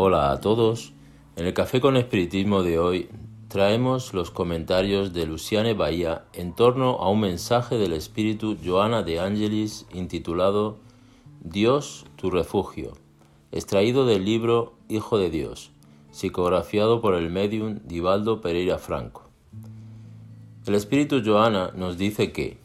Hola a todos. En el Café con Espiritismo de hoy traemos los comentarios de Luciane Bahía en torno a un mensaje del espíritu Joana de Angelis intitulado Dios, tu refugio, extraído del libro Hijo de Dios, psicografiado por el medium Divaldo Pereira Franco. El espíritu Joana nos dice que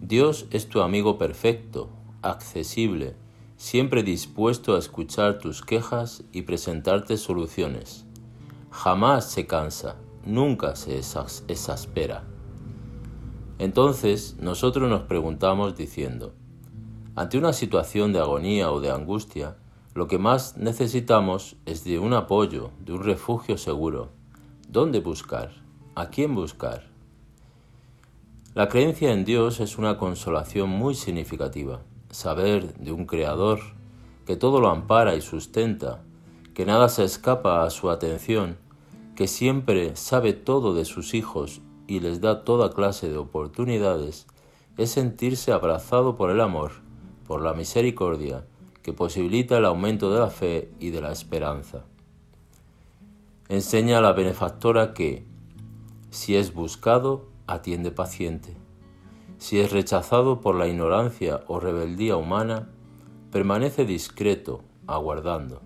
Dios es tu amigo perfecto, accesible, siempre dispuesto a escuchar tus quejas y presentarte soluciones. Jamás se cansa, nunca se exaspera. Entonces nosotros nos preguntamos diciendo, ante una situación de agonía o de angustia, lo que más necesitamos es de un apoyo, de un refugio seguro. ¿Dónde buscar? ¿A quién buscar? La creencia en Dios es una consolación muy significativa saber de un Creador que todo lo ampara y sustenta, que nada se escapa a su atención, que siempre sabe todo de sus hijos y les da toda clase de oportunidades, es sentirse abrazado por el amor, por la misericordia, que posibilita el aumento de la fe y de la esperanza. Enseña a la benefactora que, si es buscado, atiende paciente si es rechazado por la ignorancia o rebeldía humana, permanece discreto, aguardando.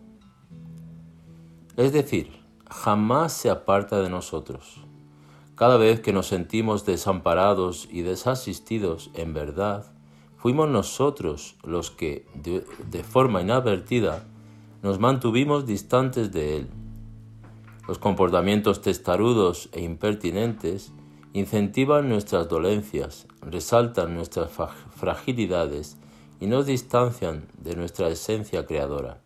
Es decir, jamás se aparta de nosotros. Cada vez que nos sentimos desamparados y desasistidos en verdad, fuimos nosotros los que, de, forma inadvertida, nos mantuvimos distantes de Él. Los comportamientos testarudos e impertinentes incentivan nuestras dolencias, resaltan nuestras fragilidades y nos distancian de nuestra esencia creadora.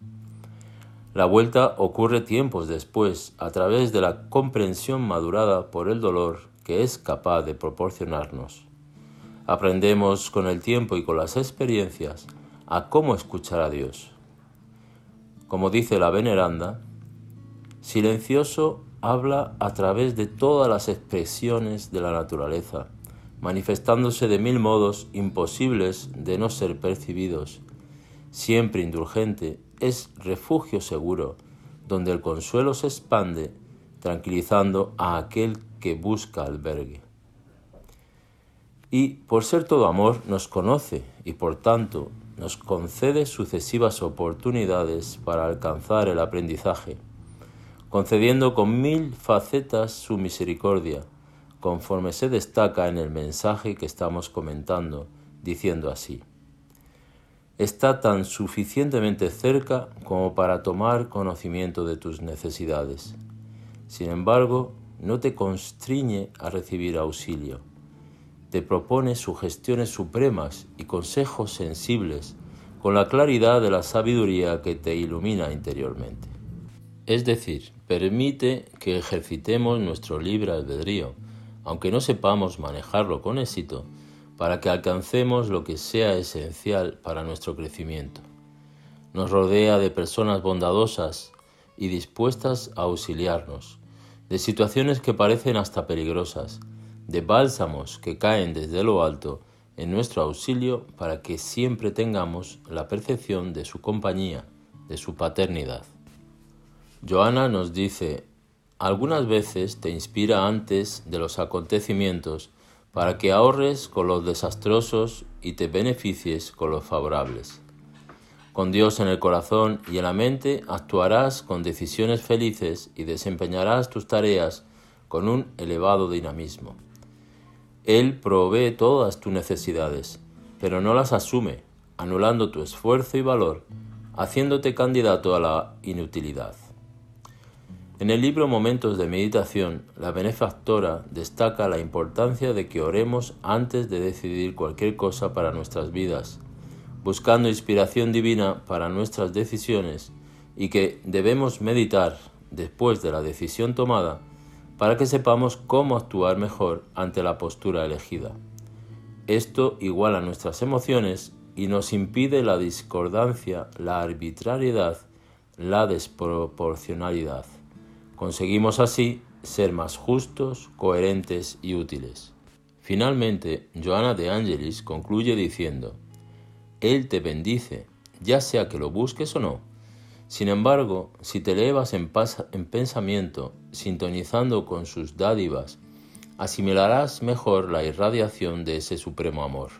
La vuelta ocurre tiempos después a través de la comprensión madurada por el dolor que es capaz de proporcionarnos. Aprendemos con el tiempo y con las experiencias a cómo escuchar a Dios. Como dice la veneranda, silencioso habla a través de todas las expresiones de la naturaleza, manifestándose de mil modos imposibles de no ser percibidos. Siempre indulgente, es refugio seguro, donde el consuelo se expande, tranquilizando a aquel que busca albergue. Y por ser todo amor, nos conoce y por tanto nos concede sucesivas oportunidades para alcanzar el aprendizaje concediendo con mil facetas su misericordia, conforme se destaca en el mensaje que estamos comentando, diciendo así. Está tan suficientemente cerca como para tomar conocimiento de tus necesidades. Sin embargo, no te constriñe a recibir auxilio. Te propone sugestiones supremas y consejos sensibles con la claridad de la sabiduría que te ilumina interiormente. Es decir, permite que ejercitemos nuestro libre albedrío, aunque no sepamos manejarlo con éxito, para que alcancemos lo que sea esencial para nuestro crecimiento. Nos rodea de personas bondadosas y dispuestas a auxiliarnos, de situaciones que parecen hasta peligrosas, de bálsamos que caen desde lo alto en nuestro auxilio para que siempre tengamos la percepción de su compañía, de su paternidad. Joana nos dice, algunas veces te inspira antes de los acontecimientos para que ahorres con los desastrosos y te beneficies con los favorables. Con Dios en el corazón y en la mente actuarás con decisiones felices y desempeñarás tus tareas con un elevado dinamismo. Él provee todas tus necesidades, pero no las asume, anulando tu esfuerzo y valor, haciéndote candidato a la inutilidad. En el libro Momentos de Meditación, la benefactora destaca la importancia de que oremos antes de decidir cualquier cosa para nuestras vidas, buscando inspiración divina para nuestras decisiones y que debemos meditar después de la decisión tomada para que sepamos cómo actuar mejor ante la postura elegida. Esto iguala nuestras emociones y nos impide la discordancia, la arbitrariedad, la desproporcionalidad. Conseguimos así ser más justos, coherentes y útiles. Finalmente, Joana de Angelis concluye diciendo, Él te bendice, ya sea que lo busques o no. Sin embargo, si te elevas en, en pensamiento, sintonizando con sus dádivas, asimilarás mejor la irradiación de ese supremo amor.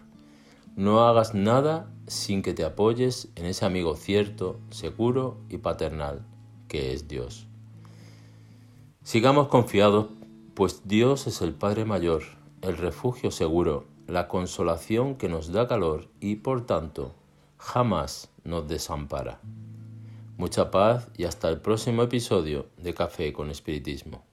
No hagas nada sin que te apoyes en ese amigo cierto, seguro y paternal, que es Dios. Sigamos confiados, pues Dios es el Padre Mayor, el refugio seguro, la consolación que nos da calor y, por tanto, jamás nos desampara. Mucha paz y hasta el próximo episodio de Café con Espiritismo.